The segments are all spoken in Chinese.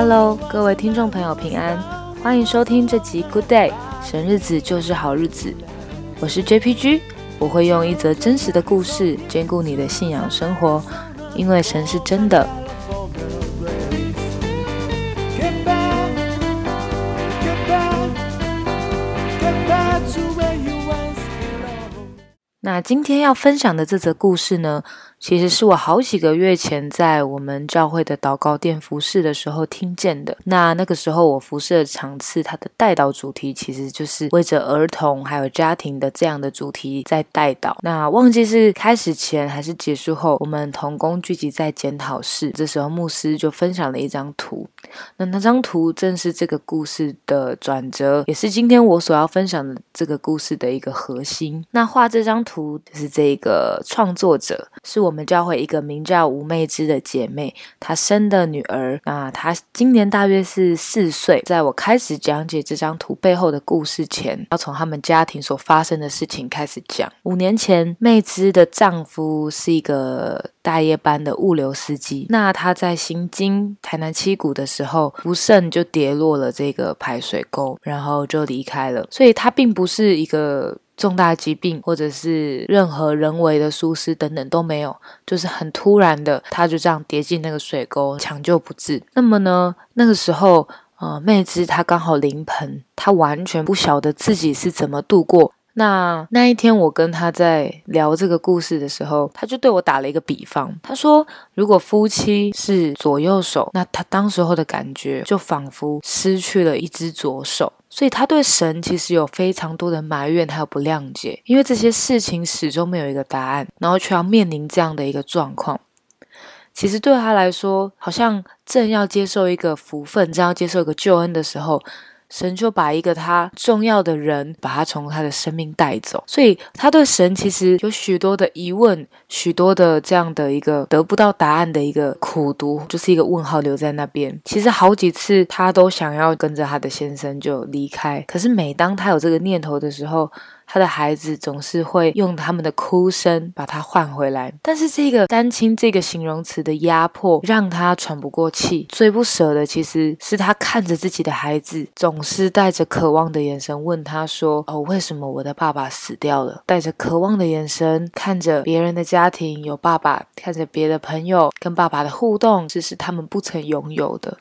Hello，各位听众朋友平安，欢迎收听这集 Good Day，神日子就是好日子。我是 JPG，我会用一则真实的故事兼顾你的信仰生活，因为神是真的。那今天要分享的这则故事呢？其实是我好几个月前在我们教会的祷告店服侍的时候听见的。那那个时候我服侍的场次，它的带导主题其实就是为着儿童还有家庭的这样的主题在带导。那忘记是开始前还是结束后，我们同工聚集在检讨室，这时候牧师就分享了一张图。那那张图正是这个故事的转折，也是今天我所要分享的这个故事的一个核心。那画这张图就是这个创作者是我。我们教会一个名叫吴妹芝的姐妹，她生的女儿，那她今年大约是四岁。在我开始讲解这张图背后的故事前，要从他们家庭所发生的事情开始讲。五年前，妹芝的丈夫是一个大夜班的物流司机，那他在行经台南七股的时候，不慎就跌落了这个排水沟，然后就离开了。所以，他并不是一个。重大疾病，或者是任何人为的疏失等等都没有，就是很突然的，他就这样跌进那个水沟，抢救不治。那么呢，那个时候，呃，妹子她刚好临盆，她完全不晓得自己是怎么度过。那那一天，我跟他在聊这个故事的时候，他就对我打了一个比方，他说，如果夫妻是左右手，那他当时候的感觉就仿佛失去了一只左手。所以他对神其实有非常多的埋怨，还有不谅解，因为这些事情始终没有一个答案，然后却要面临这样的一个状况。其实对他来说，好像正要接受一个福分，正要接受一个救恩的时候。神就把一个他重要的人，把他从他的生命带走，所以他对神其实有许多的疑问，许多的这样的一个得不到答案的一个苦读，就是一个问号留在那边。其实好几次他都想要跟着他的先生就离开，可是每当他有这个念头的时候，他的孩子总是会用他们的哭声把他换回来，但是这个单亲这个形容词的压迫让他喘不过气。最不舍的其实是他看着自己的孩子，总是带着渴望的眼神问他说：“哦，为什么我的爸爸死掉了？”带着渴望的眼神看着别人的家庭有爸爸，看着别的朋友跟爸爸的互动，这是他们不曾拥有的。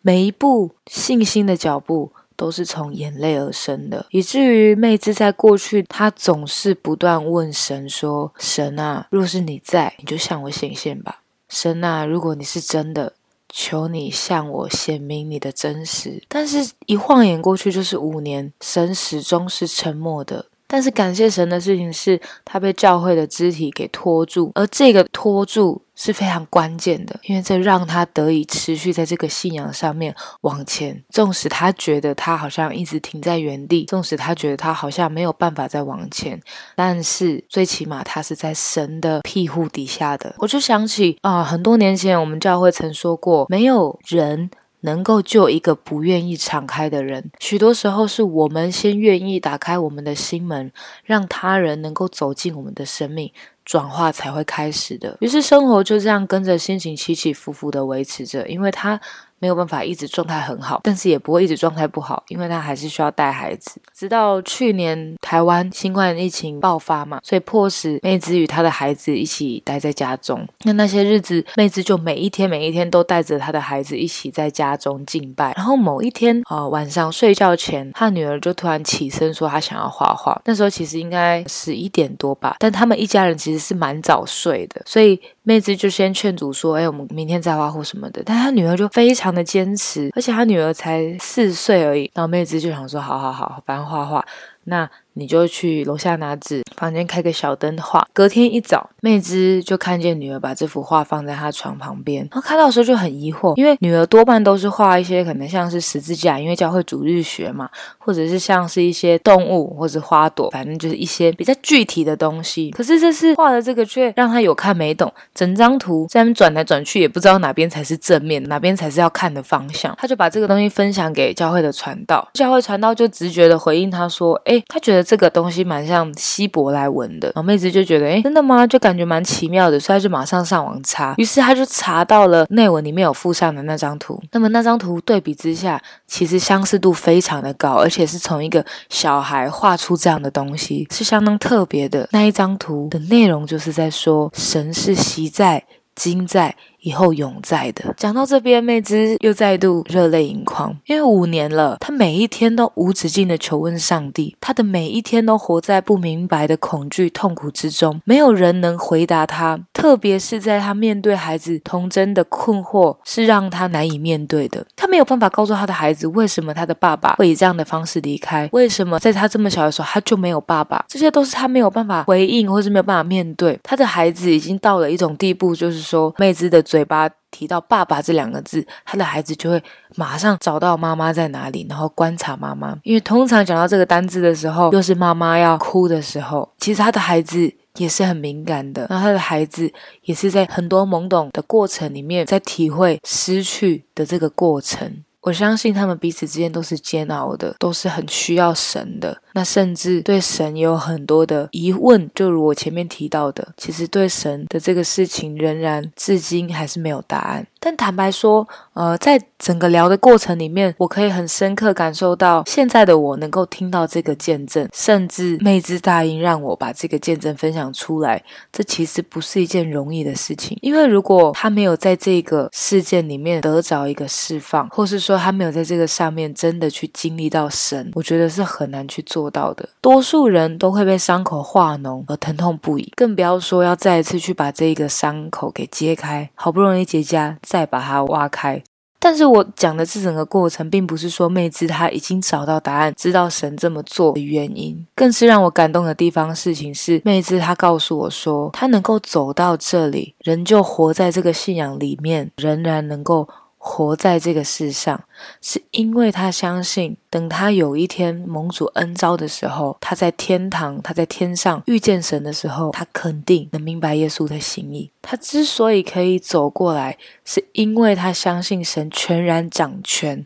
每一步信心的脚步。都是从眼泪而生的，以至于妹子在过去，她总是不断问神说：“神啊，若是你在，你就向我显现吧。神啊，如果你是真的，求你向我显明你的真实。”但是，一晃眼过去就是五年，神始终是沉默的。但是感谢神的事情是，他被教会的肢体给拖住，而这个拖住是非常关键的，因为这让他得以持续在这个信仰上面往前。纵使他觉得他好像一直停在原地，纵使他觉得他好像没有办法再往前，但是最起码他是在神的庇护底下的。我就想起啊，很多年前我们教会曾说过，没有人。能够救一个不愿意敞开的人，许多时候是我们先愿意打开我们的心门，让他人能够走进我们的生命，转化才会开始的。于是生活就这样跟着心情起起伏伏的维持着，因为他。没有办法一直状态很好，但是也不会一直状态不好，因为他还是需要带孩子。直到去年台湾新冠疫情爆发嘛，所以迫使妹子与她的孩子一起待在家中。那那些日子，妹子就每一天每一天都带着她的孩子一起在家中敬拜。然后某一天啊晚上睡觉前，她女儿就突然起身说她想要画画。那时候其实应该十一点多吧，但他们一家人其实是蛮早睡的，所以妹子就先劝阻说：“哎，我们明天再画或什么的。”但她女儿就非常。的坚持，而且她女儿才四岁而已，然后妹子就想说：好好好，反正画画，那。你就去楼下拿纸，房间开个小灯画。隔天一早，妹子就看见女儿把这幅画放在她床旁边，然后看到的时候就很疑惑，因为女儿多半都是画一些可能像是十字架，因为教会主日学嘛，或者是像是一些动物或者花朵，反正就是一些比较具体的东西。可是这次画的这个却让她有看没懂，整张图在那转来转去，也不知道哪边才是正面，哪边才是要看的方向。她就把这个东西分享给教会的传道，教会传道就直觉的回应她说：“哎，她觉得。”这个东西蛮像希伯来文的。然后妹子就觉得，哎，真的吗？就感觉蛮奇妙的，所以她就马上上网查。于是她就查到了内文里面有附上的那张图。那么那张图对比之下，其实相似度非常的高，而且是从一个小孩画出这样的东西，是相当特别的。那一张图的内容就是在说，神是习在、今在。以后永在的。讲到这边，妹子又再度热泪盈眶，因为五年了，她每一天都无止境的求问上帝，她的每一天都活在不明白的恐惧、痛苦之中，没有人能回答她，特别是在她面对孩子童真的困惑，是让她难以面对的。她没有办法告诉她的孩子，为什么她的爸爸会以这样的方式离开，为什么在她这么小的时候，她就没有爸爸，这些都是她没有办法回应，或是没有办法面对。她的孩子已经到了一种地步，就是说，妹子的嘴。嘴巴提到“爸爸”这两个字，他的孩子就会马上找到妈妈在哪里，然后观察妈妈。因为通常讲到这个单字的时候，又是妈妈要哭的时候，其实他的孩子也是很敏感的。那他的孩子也是在很多懵懂的过程里面，在体会失去的这个过程。我相信他们彼此之间都是煎熬的，都是很需要神的。那甚至对神也有很多的疑问，就如我前面提到的，其实对神的这个事情仍然至今还是没有答案。但坦白说，呃，在整个聊的过程里面，我可以很深刻感受到，现在的我能够听到这个见证，甚至妹子大音让我把这个见证分享出来，这其实不是一件容易的事情。因为如果他没有在这个事件里面得着一个释放，或是说他没有在这个上面真的去经历到神，我觉得是很难去做到的。多数人都会被伤口化脓而疼痛不已，更不要说要再一次去把这个伤口给揭开，好不容易结痂。再把它挖开，但是我讲的这整个过程，并不是说妹子她已经找到答案，知道神这么做的原因，更是让我感动的地方。事情是妹子她告诉我说，她能够走到这里，仍旧活在这个信仰里面，仍然能够。活在这个世上，是因为他相信，等他有一天蒙主恩召的时候，他在天堂，他在天上遇见神的时候，他肯定能明白耶稣的心意。他之所以可以走过来，是因为他相信神全然掌权。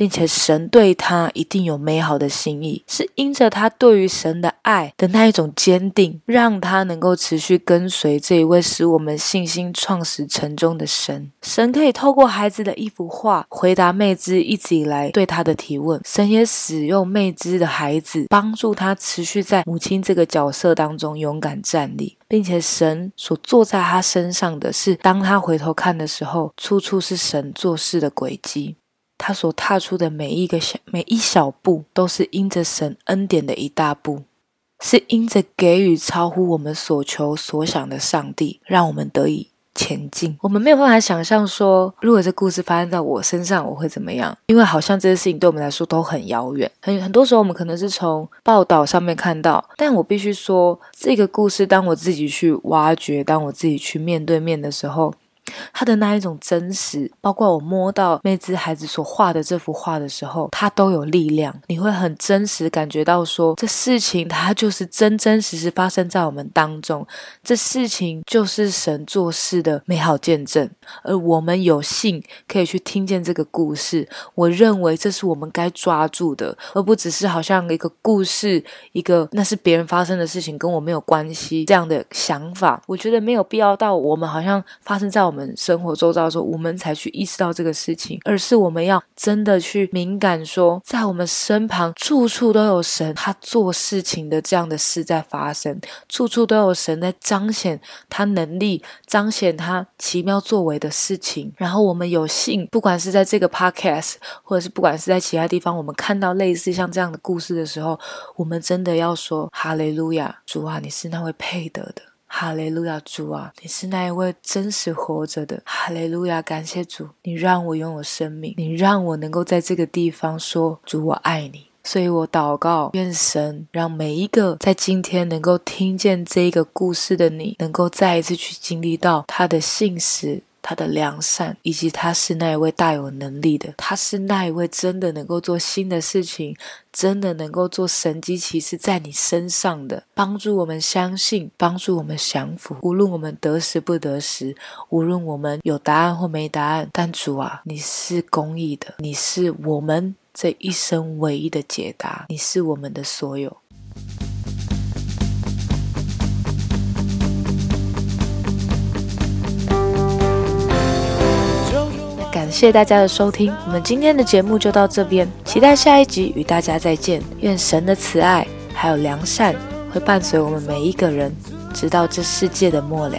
并且神对他一定有美好的心意，是因着他对于神的爱的那一种坚定，让他能够持续跟随这一位使我们信心创始成终的神。神可以透过孩子的一幅画回答妹子一直以来对他的提问，神也使用妹子的孩子帮助他持续在母亲这个角色当中勇敢站立，并且神所坐在他身上的是，当他回头看的时候，处处是神做事的轨迹。他所踏出的每一个小每一小步，都是因着神恩典的一大步，是因着给予超乎我们所求所想的上帝，让我们得以前进。我们没有办法想象说，如果这故事发生在我身上，我会怎么样？因为好像这些事情对我们来说都很遥远。很很多时候，我们可能是从报道上面看到，但我必须说，这个故事当我自己去挖掘，当我自己去面对面的时候。他的那一种真实，包括我摸到妹子孩子所画的这幅画的时候，他都有力量。你会很真实感觉到说，这事情它就是真真实实发生在我们当中，这事情就是神做事的美好见证。而我们有幸可以去听见这个故事，我认为这是我们该抓住的，而不只是好像一个故事，一个那是别人发生的事情，跟我没有关系这样的想法。我觉得没有必要到我们好像发生在我们。生活周遭的时候，我们才去意识到这个事情，而是我们要真的去敏感，说在我们身旁处处都有神，他做事情的这样的事在发生，处处都有神在彰显他能力，彰显他奇妙作为的事情。然后我们有幸，不管是在这个 podcast，或者是不管是在其他地方，我们看到类似像这样的故事的时候，我们真的要说哈利路亚，主啊，你是那位配得的。哈利路亚，主啊，你是那一位真实活着的。哈利路亚，感谢主，你让我拥有生命，你让我能够在这个地方说主，我爱你。所以我祷告，愿神让每一个在今天能够听见这个故事的你，能够再一次去经历到他的信实。他的良善，以及他是那一位大有能力的，他是那一位真的能够做新的事情，真的能够做神机骑士在你身上的，帮助我们相信，帮助我们降服。无论我们得时不得时，无论我们有答案或没答案，但主啊，你是公义的，你是我们这一生唯一的解答，你是我们的所有。谢谢大家的收听，我们今天的节目就到这边，期待下一集与大家再见。愿神的慈爱还有良善会伴随我们每一个人，直到这世界的末了。